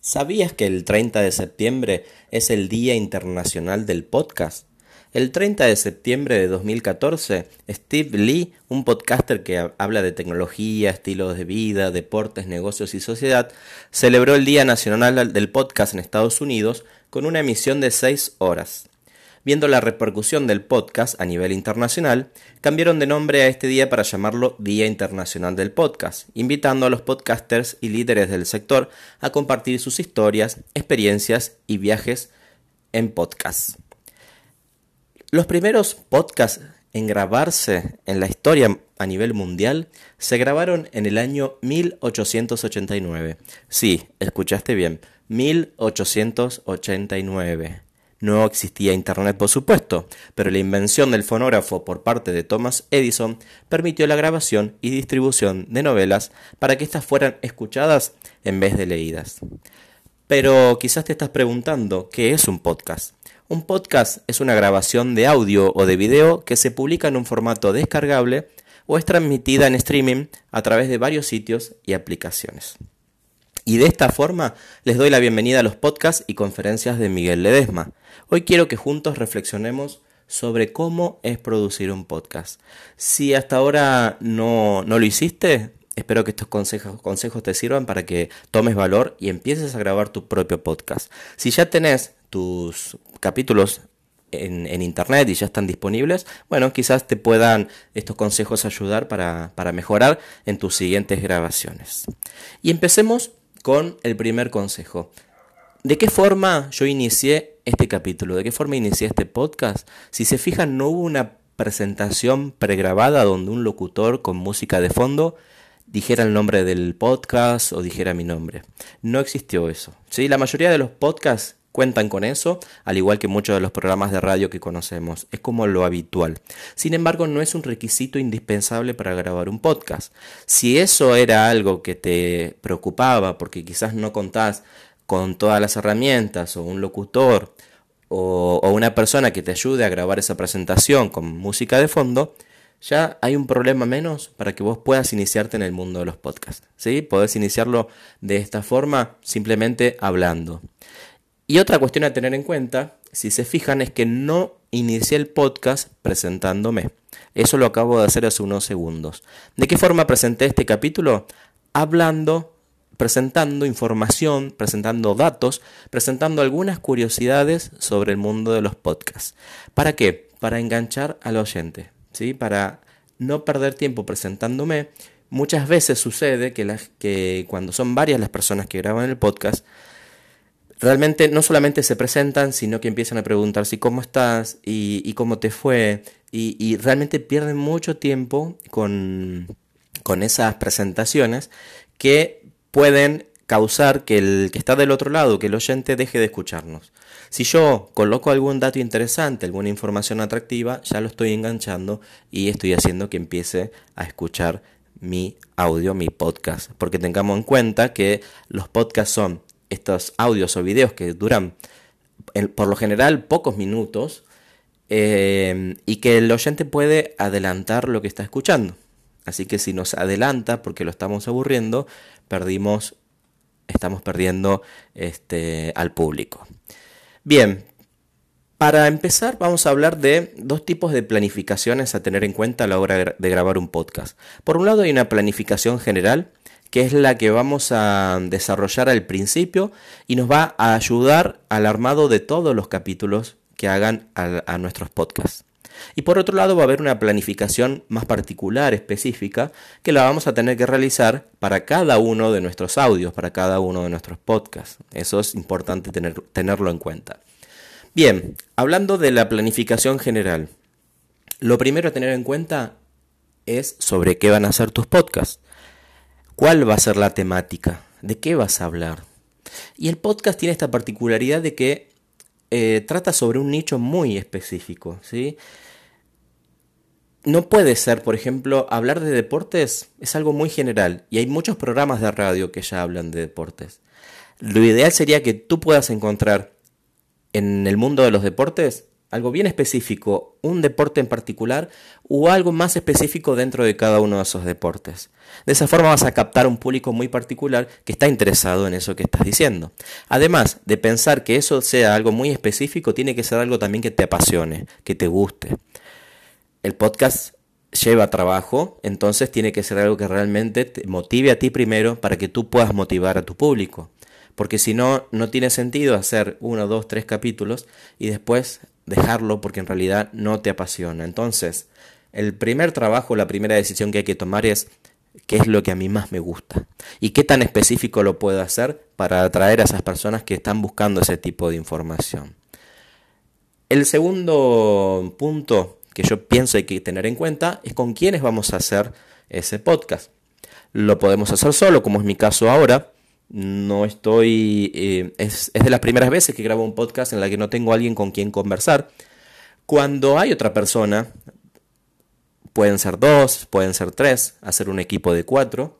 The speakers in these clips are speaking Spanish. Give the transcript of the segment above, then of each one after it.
¿Sabías que el 30 de septiembre es el Día Internacional del Podcast? El 30 de septiembre de 2014, Steve Lee, un podcaster que habla de tecnología, estilos de vida, deportes, negocios y sociedad, celebró el Día Nacional del Podcast en Estados Unidos con una emisión de 6 horas. Viendo la repercusión del podcast a nivel internacional, cambiaron de nombre a este día para llamarlo Día Internacional del Podcast, invitando a los podcasters y líderes del sector a compartir sus historias, experiencias y viajes en podcast. Los primeros podcasts en grabarse en la historia a nivel mundial se grabaron en el año 1889. Sí, escuchaste bien, 1889. No existía Internet, por supuesto, pero la invención del fonógrafo por parte de Thomas Edison permitió la grabación y distribución de novelas para que éstas fueran escuchadas en vez de leídas. Pero quizás te estás preguntando, ¿qué es un podcast? Un podcast es una grabación de audio o de video que se publica en un formato descargable o es transmitida en streaming a través de varios sitios y aplicaciones. Y de esta forma les doy la bienvenida a los podcasts y conferencias de Miguel Ledesma. Hoy quiero que juntos reflexionemos sobre cómo es producir un podcast. Si hasta ahora no, no lo hiciste, espero que estos consejos, consejos te sirvan para que tomes valor y empieces a grabar tu propio podcast. Si ya tenés tus capítulos en, en, internet y ya están disponibles, bueno, quizás te puedan estos consejos ayudar para, para mejorar en tus siguientes grabaciones. Y empecemos con el primer consejo. ¿De qué forma yo inicié este capítulo? ¿De qué forma inicié este podcast? Si se fijan, no hubo una presentación pregrabada donde un locutor con música de fondo dijera el nombre del podcast o dijera mi nombre. No existió eso. ¿sí? La mayoría de los podcasts cuentan con eso, al igual que muchos de los programas de radio que conocemos. Es como lo habitual. Sin embargo, no es un requisito indispensable para grabar un podcast. Si eso era algo que te preocupaba porque quizás no contás con todas las herramientas o un locutor o, una persona que te ayude a grabar esa presentación con música de fondo, ya hay un problema menos para que vos puedas iniciarte en el mundo de los podcasts. ¿sí? Podés iniciarlo de esta forma simplemente hablando. Y otra cuestión a tener en cuenta, si se fijan, es que no inicié el podcast presentándome. Eso lo acabo de hacer hace unos segundos. ¿De qué forma presenté este capítulo? Hablando, presentando información, presentando datos, presentando algunas curiosidades sobre el mundo de los podcasts. ¿Para qué? Para enganchar al oyente, ¿sí? Para no perder tiempo presentándome. Muchas veces sucede que, que cuando son varias las personas que graban el podcast, realmente no solamente se presentan, sino que empiezan a preguntar si cómo estás y, cómo te fue. Y, realmente pierden mucho tiempo con, con esas presentaciones que pueden causar que el que está del otro lado, que el oyente deje de escucharnos. Si yo coloco algún dato interesante, alguna información atractiva, ya lo estoy enganchando y estoy haciendo que empiece a escuchar mi audio, mi podcast. Porque tengamos en cuenta que los podcasts son estos audios o videos que duran por lo general pocos minutos eh, y que el oyente puede adelantar lo que está escuchando. Así que si nos adelanta porque lo estamos aburriendo, perdimos, estamos perdiendo este, al público. Bien, para empezar vamos a hablar de dos tipos de planificaciones a tener en cuenta a la hora de grabar un podcast. Por un lado hay una planificación general que es la que vamos a desarrollar al principio y nos va a ayudar al armado de todos los capítulos que hagan a, nuestros podcasts. Y por otro lado va a haber una planificación más particular, específica, que la vamos a tener que realizar para cada uno de nuestros audios, para cada uno de nuestros podcasts. Eso es importante tener, tenerlo en cuenta. Bien, hablando de la planificación general, lo primero a tener en cuenta es sobre qué van a ser tus podcasts. ¿Cuál va a ser la temática? ¿De qué vas a hablar? Y el podcast tiene esta particularidad de que eh, trata sobre un nicho muy específico, ¿sí? No puede ser, por ejemplo, hablar de deportes es algo muy general y hay muchos programas de radio que ya hablan de deportes. Lo ideal sería que tú puedas encontrar en el mundo de los deportes algo bien específico, un deporte en particular o algo más específico dentro de cada uno de esos deportes. De esa forma vas a captar un público muy particular que está interesado en eso que estás diciendo. Además de pensar que eso sea algo muy específico, tiene que ser algo también que te apasione, que te guste. El podcast lleva trabajo, entonces tiene que ser algo que realmente te motive a ti primero para que tú puedas motivar a tu público. Porque si no, no tiene sentido hacer uno, dos, tres capítulos y después dejarlo porque en realidad no te apasiona. Entonces, el primer trabajo, la primera decisión que hay que tomar es qué es lo que a mí más me gusta y qué tan específico lo puedo hacer para atraer a esas personas que están buscando ese tipo de información. El segundo punto que yo pienso hay que tener en cuenta es con quiénes vamos a hacer ese podcast. Lo podemos hacer solo, como es mi caso ahora, no estoy, eh, es, es, de las primeras veces que grabo un podcast en la que no tengo alguien con quien conversar. Cuando hay otra persona, pueden ser dos, pueden ser tres, hacer un equipo de cuatro,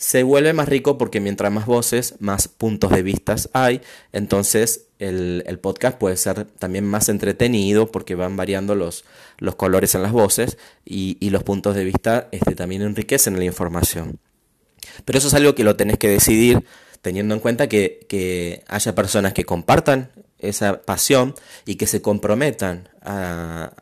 se vuelve más rico porque mientras más voces, más puntos de vista hay, entonces el, el, podcast puede ser también más entretenido porque van variando los, los colores en las voces y, y los puntos de vista este, también enriquecen la información. Pero eso es algo que lo tenés que decidir teniendo en cuenta que, haya personas que compartan esa pasión y que se comprometan a,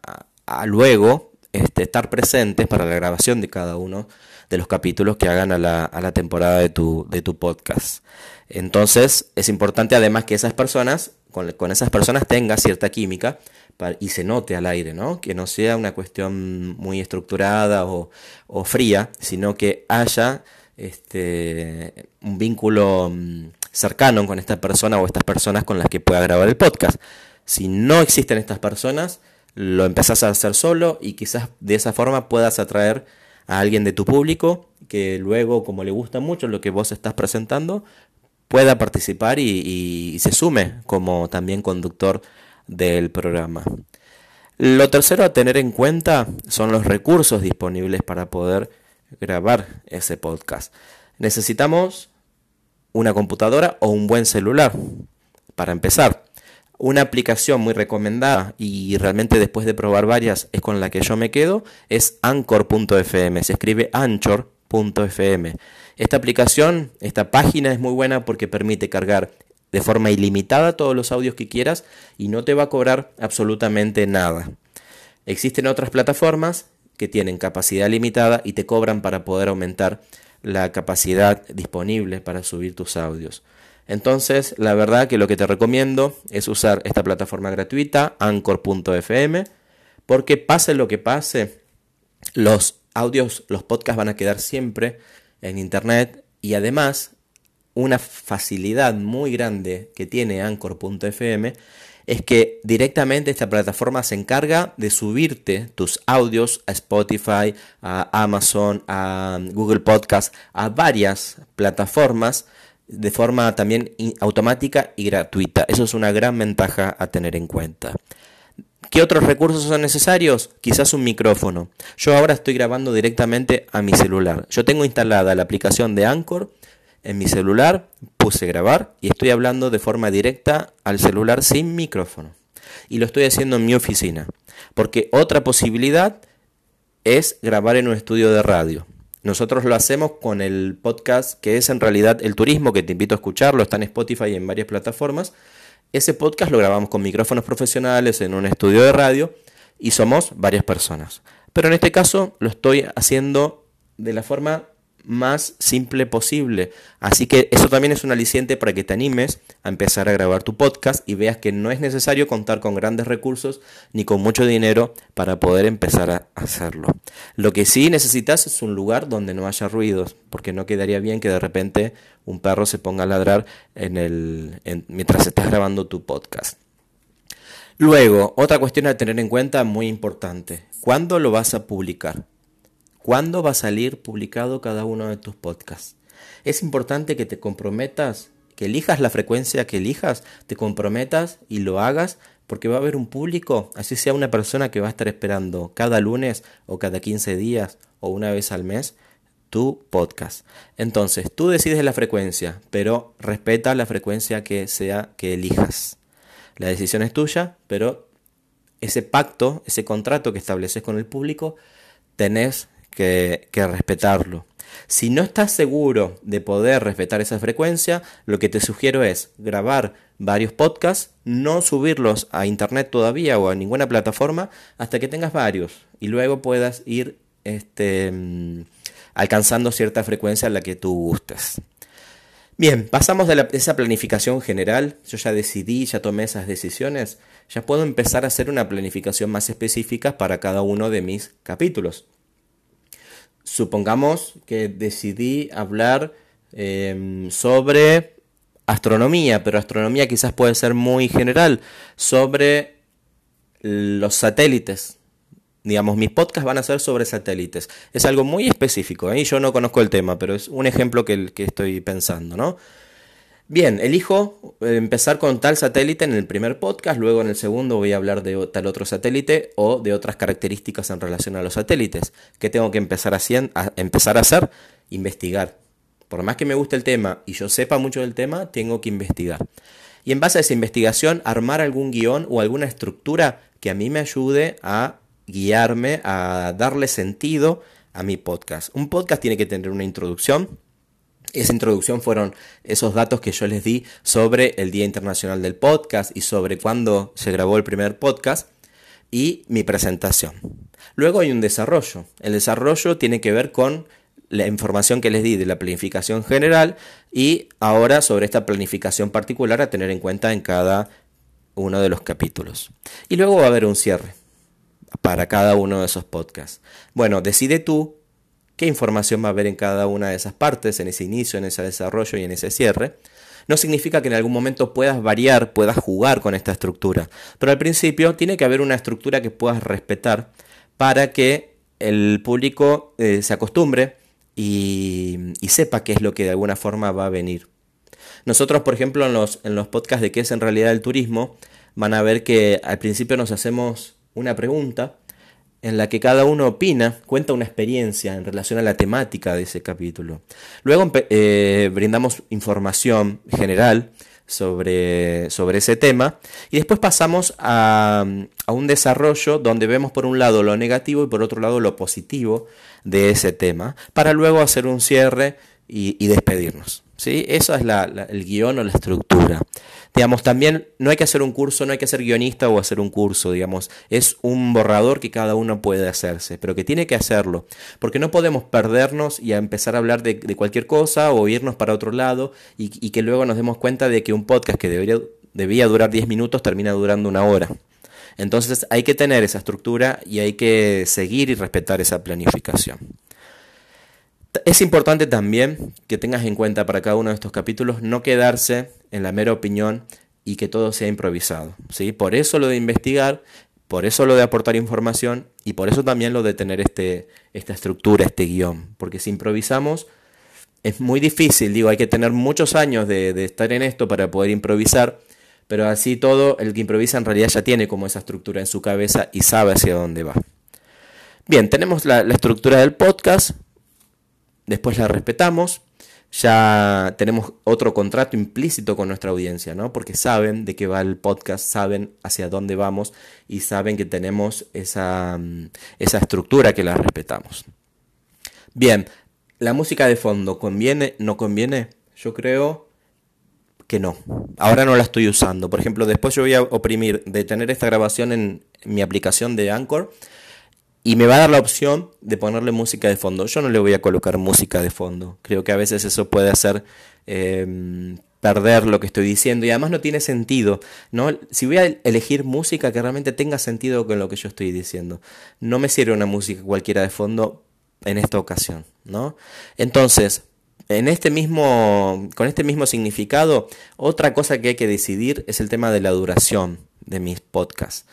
luego este, estar presentes para la grabación de cada uno de los capítulos que hagan a la, a la temporada de tu, de tu podcast. Entonces es importante además que esas personas, con, con esas personas tenga cierta química y se note al aire, ¿no? Que no sea una cuestión muy estructurada o, o fría, sino que haya este, un vínculo mm, cercano con esta persona o estas personas con las que pueda grabar el podcast. Si no existen estas personas, lo empezás a hacer solo y quizás de esa forma puedas atraer a alguien de tu público que luego, como le gusta mucho lo que vos estás presentando, pueda participar y, y se sume como también conductor del programa. Lo tercero a tener en cuenta son los recursos disponibles para poder grabar ese podcast. Necesitamos una computadora o un buen celular. Para empezar, una aplicación muy recomendada y realmente después de probar varias es con la que yo me quedo es anchor.fm. Se escribe anchor.fm. Esta aplicación, esta página es muy buena porque permite cargar de forma ilimitada todos los audios que quieras y no te va a cobrar absolutamente nada. Existen otras plataformas que tienen capacidad limitada y te cobran para poder aumentar la capacidad disponible para subir tus audios. Entonces, la verdad que lo que te recomiendo es usar esta plataforma gratuita, anchor.fm, porque pase lo que pase, los audios, los podcasts van a quedar siempre en internet y además una facilidad muy grande que tiene anchor.fm es que directamente esta plataforma se encarga de subirte tus audios a Spotify, a Amazon, a Google Podcast, a varias plataformas de forma también automática y gratuita. Eso es una gran ventaja a tener en cuenta. ¿Qué otros recursos son necesarios? Quizás un micrófono. Yo ahora estoy grabando directamente a mi celular. Yo tengo instalada la aplicación de Anchor en mi celular, puse grabar y estoy hablando de forma directa al celular sin micrófono. Y lo estoy haciendo en mi oficina. Porque otra posibilidad es grabar en un estudio de radio. Nosotros lo hacemos con el podcast que es en realidad el turismo, que te invito a escucharlo, está en Spotify y en varias plataformas. Ese podcast lo grabamos con micrófonos profesionales en un estudio de radio y somos varias personas. Pero en este caso lo estoy haciendo de la forma más simple posible. Así que eso también es un aliciente para que te animes a empezar a grabar tu podcast y veas que no es necesario contar con grandes recursos ni con mucho dinero para poder empezar a hacerlo. Lo que sí necesitas es un lugar donde no haya ruidos, porque no quedaría bien que de repente un perro se ponga a ladrar en el, mientras estás grabando tu podcast. Luego, otra cuestión a tener en cuenta muy importante. ¿Cuándo lo vas a publicar? ¿Cuándo va a salir publicado cada uno de tus podcasts? Es importante que te comprometas, que elijas la frecuencia que elijas, te comprometas y lo hagas porque va a haber un público, así sea una persona que va a estar esperando cada lunes o cada 15 días o una vez al mes tu podcast. Entonces, tú decides la frecuencia, pero respeta la frecuencia que sea que elijas. La decisión es tuya, pero ese pacto, ese contrato que estableces con el público, tenés que, respetarlo. Si no estás seguro de poder respetar esa frecuencia, lo que te sugiero es grabar varios podcasts, no subirlos a internet todavía o a ninguna plataforma hasta que tengas varios y luego puedas ir este, mm, alcanzando cierta frecuencia a la que tú gustes. Bien, pasamos de, esa planificación general, yo ya decidí, ya tomé esas decisiones, ya puedo empezar a hacer una planificación más específica para cada uno de mis capítulos. Supongamos que decidí hablar em, sobre astronomía, pero astronomía quizás puede ser muy general, sobre los satélites. Digamos, mis podcasts van a ser sobre satélites. Es algo muy específico, ¿eh? yo no conozco el tema, pero es un ejemplo que, que estoy pensando, ¿no? Bien, elijo eh, empezar con tal satélite en el primer podcast, luego en el segundo voy a hablar de tal otro satélite o de otras características en relación a los satélites. ¿Qué tengo que empezar a, empezar a hacer? Investigar. Por más que me guste el tema y yo sepa mucho del tema, tengo que investigar. Y en base a esa investigación, armar algún guion o alguna estructura que a mí me ayude a guiarme, a darle sentido a mi podcast. Un podcast tiene que tener una introducción, esa introducción fueron esos datos que yo les di sobre el Día Internacional del Podcast y sobre cuándo se grabó el primer podcast y mi presentación. Luego hay un desarrollo. El desarrollo tiene que ver con la información que les di de la planificación general y ahora sobre esta planificación particular a tener en cuenta en cada uno de los capítulos. Y luego va a haber un cierre para cada uno de esos podcasts. Bueno, decide tú qué información va a haber en cada una de esas partes, en ese inicio, en ese desarrollo y en ese cierre. No significa que en algún momento puedas variar, puedas jugar con esta estructura, pero al principio tiene que haber una estructura que puedas respetar para que el público eh, se acostumbre y, sepa qué es lo que de alguna forma va a venir. Nosotros, por ejemplo, en los, en los podcasts de qué es en realidad el turismo, van a ver que al principio nos hacemos una pregunta en la que cada uno opina, cuenta una experiencia en relación a la temática de ese capítulo. Luego eh, brindamos información general sobre, sobre, ese tema y después pasamos a, un desarrollo donde vemos por un lado lo negativo y por otro lado lo positivo de ese tema, para luego hacer un cierre y despedirnos. ¿sí? Eso es el guion o la estructura. Digamos, también no hay que hacer un curso, no hay que ser guionista o hacer un curso, digamos, es un borrador que cada uno puede hacerse, pero que tiene que hacerlo, porque no podemos perdernos y a empezar a hablar de, cualquier cosa o irnos para otro lado y, que luego nos demos cuenta de que un podcast que debería, debía durar 10 minutos termina durando una hora. Entonces hay que tener esa estructura y hay que seguir y respetar esa planificación. Es importante también que tengas en cuenta para cada uno de estos capítulos no quedarse en la mera opinión y que todo sea improvisado. ¿sí? Por eso lo de investigar, por eso lo de aportar información y por eso también lo de tener este, esta estructura, este guion. Porque si improvisamos es muy difícil, digo, hay que tener muchos años de, estar en esto para poder improvisar, pero así todo, el que improvisa en realidad ya tiene como esa estructura en su cabeza y sabe hacia dónde va. Bien, tenemos la estructura del podcast, después la respetamos, ya tenemos otro contrato implícito con nuestra audiencia, ¿no? Porque saben de qué va el podcast, saben hacia dónde vamos y saben que tenemos esa, mm, esa estructura que la respetamos. Bien, ¿la música de fondo conviene? ¿No conviene? Yo creo que no. Ahora no la estoy usando. Por ejemplo, después yo voy a oprimir de tener esta grabación en mi aplicación de Anchor y me va a dar la opción de ponerle música de fondo. Yo no le voy a colocar música de fondo. Creo que a veces eso puede hacer em, perder lo que estoy diciendo y además no tiene sentido. ¿no? Si voy a elegir música que realmente tenga sentido con lo que yo estoy diciendo, no me sirve una música cualquiera de fondo en esta ocasión. ¿no? Entonces, en este mismo, con este mismo significado, otra cosa que hay que decidir es el tema de la duración de mis podcasts.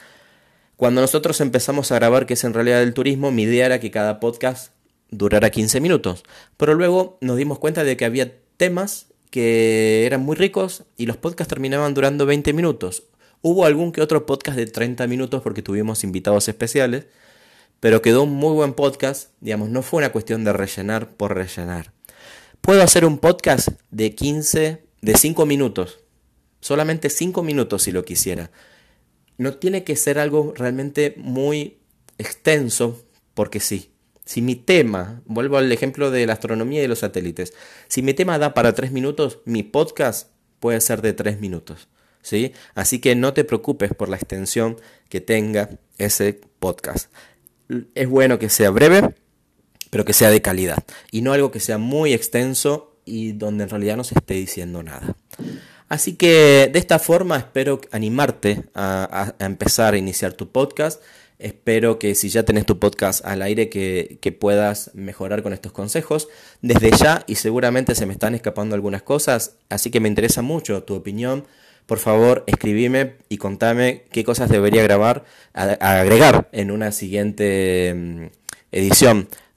Cuando nosotros empezamos a grabar, que es en realidad el turismo, mi idea era que cada podcast durara 15 minutos. Pero luego nos dimos cuenta de que había temas que eran muy ricos y los podcasts terminaban durando 20 minutos. Hubo algún que otro podcast de 30 minutos porque tuvimos invitados especiales, pero quedó un muy buen podcast, digamos, no fue una cuestión de rellenar por rellenar. Puedo hacer un podcast de 15, de 5 minutos, solamente 5 minutos si lo quisiera no tiene que ser algo realmente muy extenso, porque sí. Si mi tema, vuelvo al ejemplo de la astronomía y los satélites, si mi tema da para tres minutos, mi podcast puede ser de tres minutos. ¿sí? Así que no te preocupes por la extensión que tenga ese podcast. Es bueno que sea breve, pero que sea de calidad y no algo que sea muy extenso y donde en realidad no se esté diciendo nada. Así que de esta forma espero animarte a, empezar a iniciar tu podcast. Espero que si ya tenés tu podcast al aire que, puedas mejorar con estos consejos desde ya y seguramente se me están escapando algunas cosas, así que me interesa mucho tu opinión. Por favor, escribime y contame qué cosas debería grabar, agregar en una siguiente mm,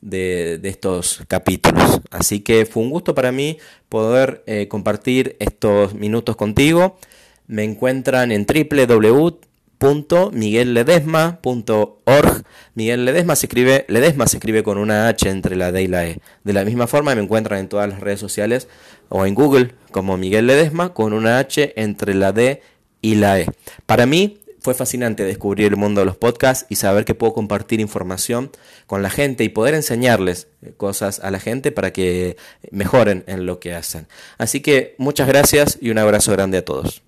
de, estos capítulos. Así que fue un gusto para mí poder eh, compartir estos minutos contigo. Me encuentran en www.miguelledesma.org. Miguel Ledesma se escribe, Ledesma se escribe con una H entre la D y la E. De la misma forma me encuentran en todas las redes sociales o en Google como Miguel Ledesma con una H entre la D y la E. Para mí fue fascinante descubrir el mundo de los podcasts y saber que puedo compartir información con la gente y poder enseñarles cosas a la gente para que mejoren en lo que hacen. Así que muchas gracias y un abrazo grande a todos.